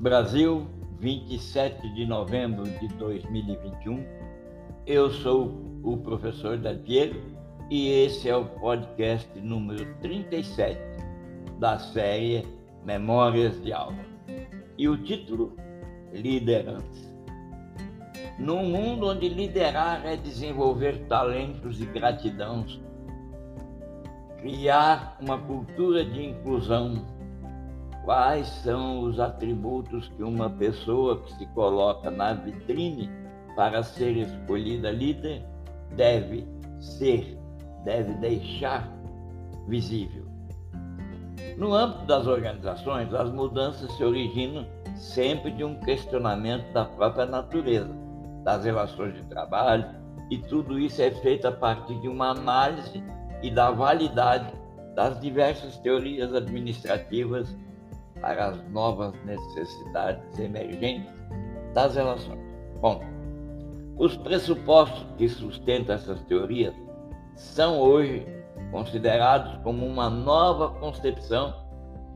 Brasil, 27 de novembro de 2021. Eu sou o professor Dalpiero e esse é o podcast número 37 da série Memórias de Aula. E o título: Liderança. Num mundo onde liderar é desenvolver talentos e gratidão, criar uma cultura de inclusão, quais são os atributos que uma pessoa que se coloca na vitrine para ser escolhida líder deve ser, deve deixar visível. No âmbito das organizações, as mudanças se originam sempre de um questionamento da própria natureza, das relações de trabalho, e tudo isso é feito a partir de uma análise e da validade das diversas teorias administrativas para as novas necessidades emergentes das relações. Bom, os pressupostos que sustentam essas teorias são hoje considerados como uma nova concepção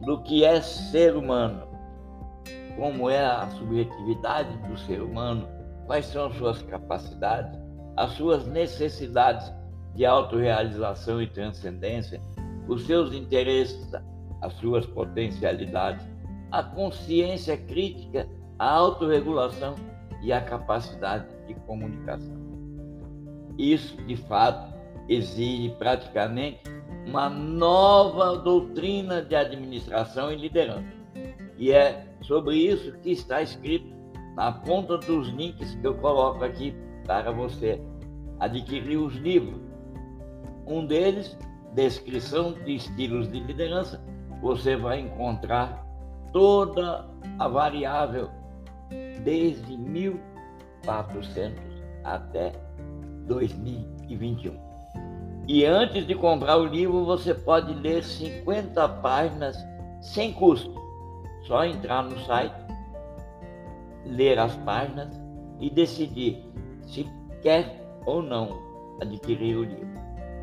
do que é ser humano, como é a subjetividade do ser humano, quais são as suas capacidades, as suas necessidades de autorrealização e transcendência, os seus interesses, as suas potencialidades, a consciência crítica, a autorregulação e a capacidade de comunicação. Isso, de fato, exige praticamente uma nova doutrina de administração e liderança. E é sobre isso que está escrito na ponta dos links que eu coloco aqui para você adquirir os livros. Um deles, Descrição de Estilos de Liderança, você vai encontrar toda a variável desde 1400 até 2021. E antes de comprar o livro, você pode ler 50 páginas sem custo. Só entrar no site, ler as páginas e decidir se quer ou não adquirir o livro.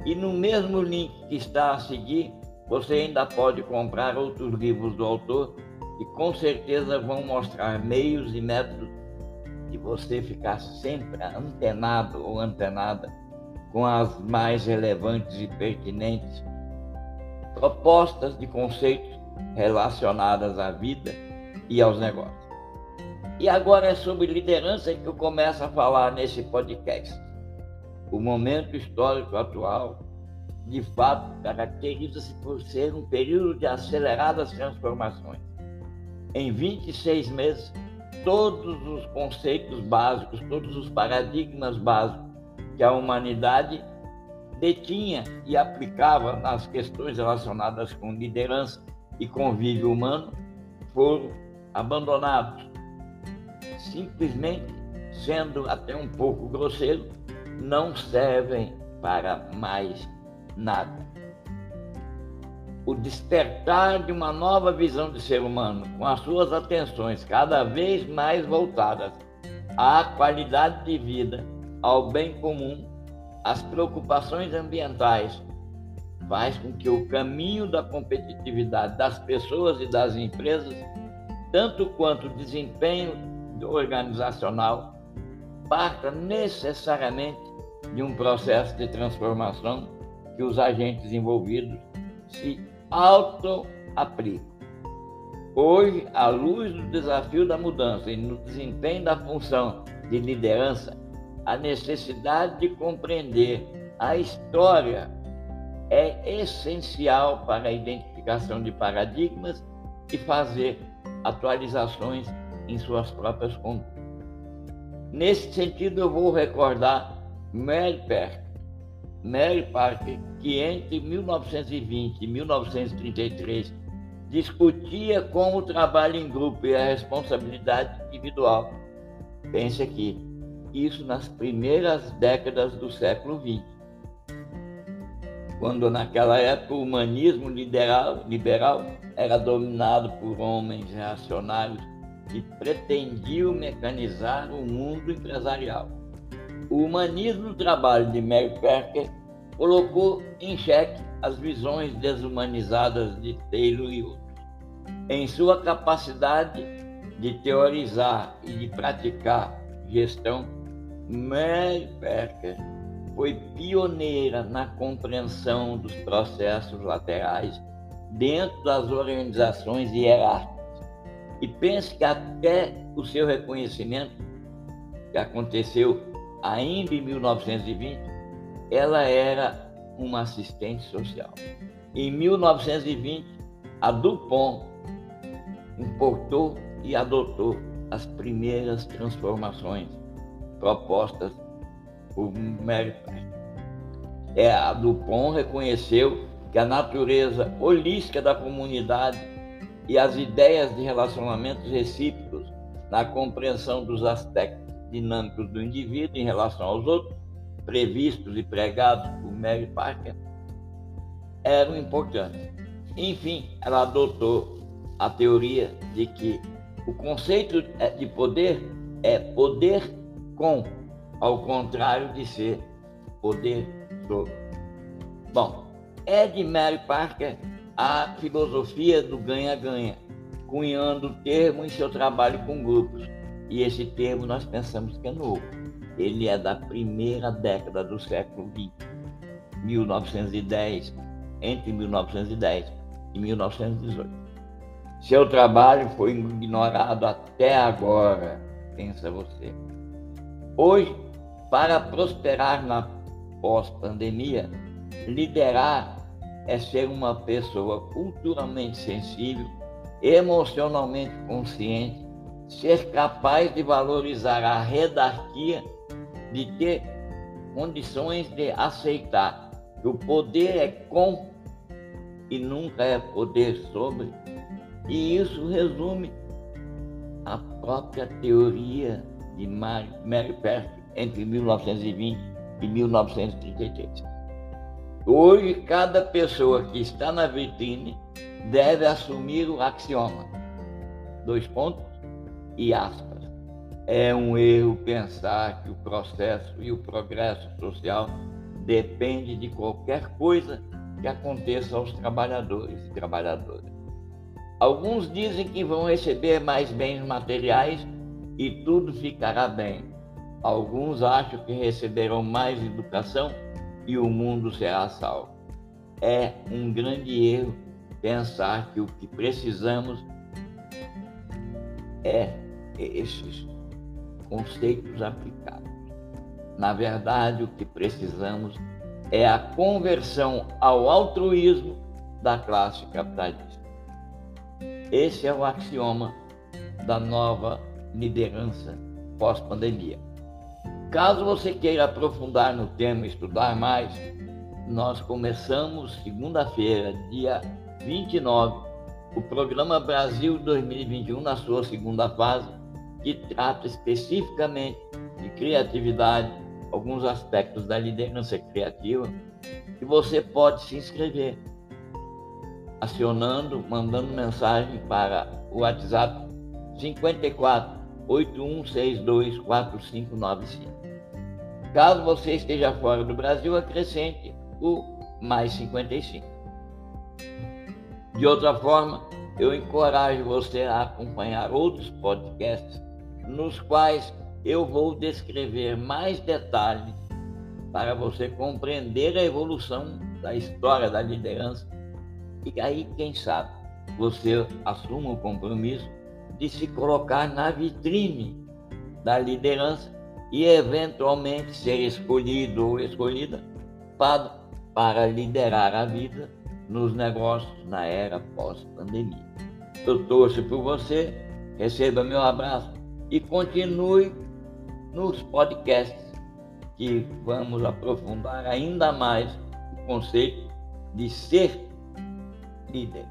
E no mesmo link que está a seguir, você ainda pode comprar outros livros do autor que com certeza vão mostrar meios e métodos de você ficar sempre antenado ou antenada com as mais relevantes e pertinentes propostas de conceitos relacionadas à vida e aos negócios. E agora é sobre liderança que eu começo a falar nesse podcast. O momento histórico atual, de fato, caracteriza-se por ser um período de aceleradas transformações. Em 26 meses, todos os conceitos básicos, todos os paradigmas básicos que a humanidade detinha e aplicava nas questões relacionadas com liderança e convívio humano foram abandonados. Simplesmente, sendo até um pouco grosseiro, não servem para mais nada. O despertar de uma nova visão de ser humano, com as suas atenções cada vez mais voltadas à qualidade de vida ao bem comum, às preocupações ambientais, faz com que o caminho da competitividade das pessoas e das empresas, tanto quanto o desempenho organizacional, parta necessariamente de um processo de transformação que os agentes envolvidos se auto-aplicam. Hoje, à luz do desafio da mudança e no desempenho da função de liderança, a necessidade de compreender a história é essencial para a identificação de paradigmas e fazer atualizações em suas próprias condutas. Nesse sentido, eu vou recordar Parker. Mary Parker, que entre 1920 e 1933 discutia como o trabalho em grupo e a responsabilidade individual. Pense aqui, isso nas primeiras décadas do século XX, quando naquela época o humanismo liberal, liberal era dominado por homens reacionários que pretendiam mecanizar o mundo empresarial. O humanismo do trabalho de Mary Parker colocou em xeque as visões desumanizadas de Taylor e outros, em sua capacidade de teorizar e de praticar gestão, Mary Becker foi pioneira na compreensão dos processos laterais dentro das organizações hierárquicas. E pense que até o seu reconhecimento, que aconteceu ainda em 1920, ela era uma assistente social. Em 1920, a Dupont importou e adotou as primeiras transformações propostas por Mary É, a Dupont reconheceu que a natureza holística da comunidade e as ideias de relacionamentos recíprocos na compreensão dos aspectos dinâmicos do indivíduo em relação aos outros, previstos e pregados por Mary Parker, eram importantes. Enfim, ela adotou a teoria de que o conceito de poder é poder com, ao contrário de ser poder sobre. Bom, é de Mary Parker a filosofia do ganha-ganha, cunhando o termo em seu trabalho com grupos. E esse termo nós pensamos que é novo. Ele é da primeira década do século XX, 1910, entre 1910 e 1918. Seu trabalho foi ignorado até agora, pensa você. Hoje, para prosperar na pós-pandemia, liderar é ser uma pessoa culturalmente sensível, emocionalmente consciente, ser capaz de valorizar a redarquia, de ter condições de aceitar que o poder é com e nunca é poder sobre. E isso resume a própria teoria de Mary Percy entre 1920 e 1933. Hoje, cada pessoa que está na vitrine deve assumir o axioma. Dois pontos e aspas. É um erro pensar que o processo e o progresso social depende de qualquer coisa que aconteça aos trabalhadores e trabalhadoras. Alguns dizem que vão receber mais bens materiais e tudo ficará bem. Alguns acham que receberão mais educação e o mundo será salvo. É um grande erro pensar que o que precisamos é esses conceitos aplicados. Na verdade, o que precisamos é a conversão ao altruísmo da classe capitalista. Esse é o axioma da nova liderança pós-pandemia. Caso você queira aprofundar no tema e estudar mais, nós começamos segunda-feira, dia 29, o programa Brasil 2021 na sua segunda fase, que trata especificamente de criatividade, alguns aspectos da liderança criativa, e você pode se inscrever acionando, mandando mensagem para o WhatsApp 54 8162 4595. Caso você esteja fora do Brasil, acrescente o mais 55. De outra forma, eu encorajo você a acompanhar outros podcasts nos quais eu vou descrever mais detalhes para você compreender a evolução da história da liderança. E aí, quem sabe, você assuma o compromisso de se colocar na vitrine da liderança e eventualmente ser escolhido ou escolhida para, para liderar a vida nos negócios na era pós-pandemia. Eu torço por você, receba meu abraço e continue nos podcasts que vamos aprofundar ainda mais o conceito de ser líder.